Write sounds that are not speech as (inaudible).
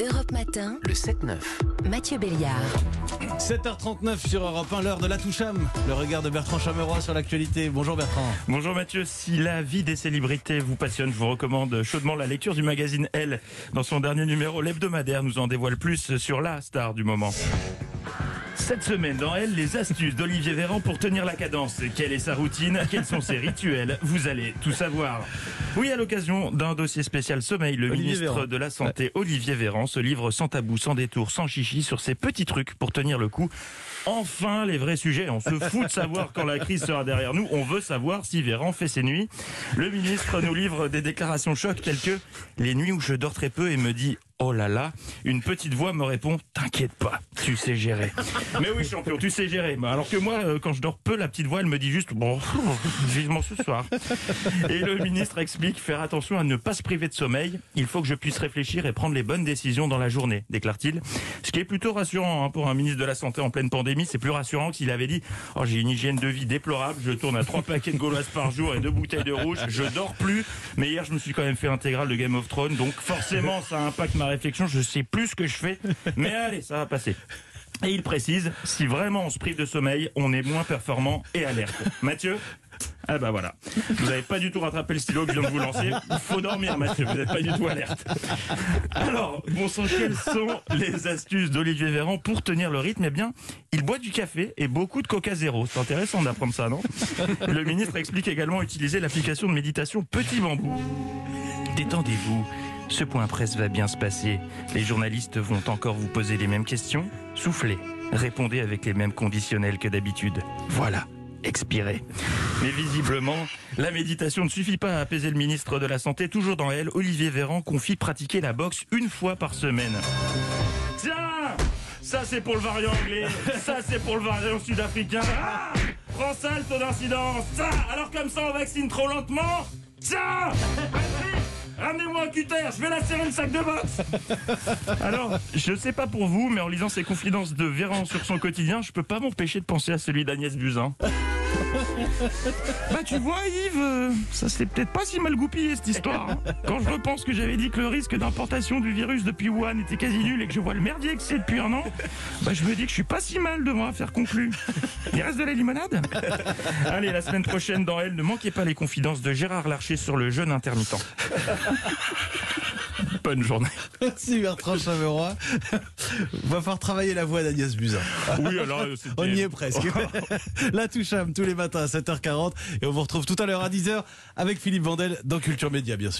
Europe Matin, Le 7-9. Mathieu Béliard. 7h39 sur Europe 1, l'heure de la Toucham. Le regard de Bertrand Chameroy sur l'actualité. Bonjour Bertrand. Bonjour Mathieu, si la vie des célébrités vous passionne, je vous recommande chaudement la lecture du magazine Elle. Dans son dernier numéro, l'hebdomadaire nous en dévoile plus sur la star du moment. Cette semaine, dans Elle, les astuces d'Olivier Véran pour tenir la cadence. Quelle est sa routine? Quels sont ses rituels? Vous allez tout savoir. Oui, à l'occasion d'un dossier spécial sommeil, le Olivier ministre Véran. de la Santé, Olivier Véran, se livre sans tabou, sans détour, sans chichi sur ses petits trucs pour tenir le coup. Enfin, les vrais sujets. On se fout de savoir quand la crise sera derrière nous. On veut savoir si Véran fait ses nuits. Le ministre nous livre des déclarations chocs telles que les nuits où je dors très peu et me dit Oh là là, une petite voix me répond T'inquiète pas, tu sais gérer. Mais oui, champion, tu sais gérer. Alors que moi, euh, quand je dors peu, la petite voix, elle me dit juste Bon, (laughs) vivement ce soir. Et le ministre explique faire attention à ne pas se priver de sommeil. Il faut que je puisse réfléchir et prendre les bonnes décisions dans la journée, déclare-t-il. Ce qui est plutôt rassurant hein, pour un ministre de la Santé en pleine pandémie. C'est plus rassurant que s'il avait dit Oh, j'ai une hygiène de vie déplorable, je tourne à trois paquets de gauloises par jour et deux bouteilles de rouge, je dors plus. Mais hier, je me suis quand même fait l'intégrale de Game of Thrones, donc forcément, ça impacte ma réflexion. Je sais plus ce que je fais. (laughs) Mais allez, ça va passer. Et il précise, si vraiment on se prive de sommeil, on est moins performant et alerte. Mathieu ah bah voilà. Vous n'avez pas du tout rattrapé le stylo que je viens de vous lancer. Il faut dormir Mathieu, vous n'êtes pas du tout alerte. Alors, bon sang, quelles sont les astuces d'Olivier Véran pour tenir le rythme? Eh bien, il boit du café et beaucoup de coca zéro. C'est intéressant d'apprendre ça, non? Le ministre explique également utiliser l'application de méditation Petit Bambou. Détendez-vous. Ce point presse va bien se passer. Les journalistes vont encore vous poser les mêmes questions. Soufflez. Répondez avec les mêmes conditionnels que d'habitude. Voilà. Expirez. Mais visiblement, la méditation ne suffit pas à apaiser le ministre de la Santé. Toujours dans elle, Olivier Véran confie pratiquer la boxe une fois par semaine. Tiens Ça c'est pour le variant anglais, ça c'est pour le variant sud-africain. Ah Prends ça le d'incidence. Ça Alors comme ça on vaccine trop lentement Tiens Ramenez-moi un cutter, je vais la serrer le sac de boxe (laughs) Alors, je sais pas pour vous, mais en lisant ces confidences de Véran sur son quotidien, je peux pas m'empêcher de penser à celui d'Agnès Buzyn. (laughs) Bah tu vois Yves, euh, ça s'est peut-être pas si mal goupillé cette histoire. hein. Quand je repense que j'avais dit que le risque d'importation du virus depuis Wuhan était quasi nul et que je vois le merdier que c'est depuis un an, bah je me dis que je suis pas si mal devant affaire conclue. Il reste de la limonade? Allez, la semaine prochaine dans Elle, ne manquez pas les confidences de Gérard Larcher sur le jeûne intermittent. Bonne journée. (laughs) Merci Bertrand Chameroy. Va falloir travailler la voix d'Agnès Buzyn. Oui, alors euh, (laughs) On y est presque. (laughs) la Toucham tous les matins à 7h40 et on vous retrouve tout à l'heure à 10h avec Philippe Vandel dans Culture Média bien sûr.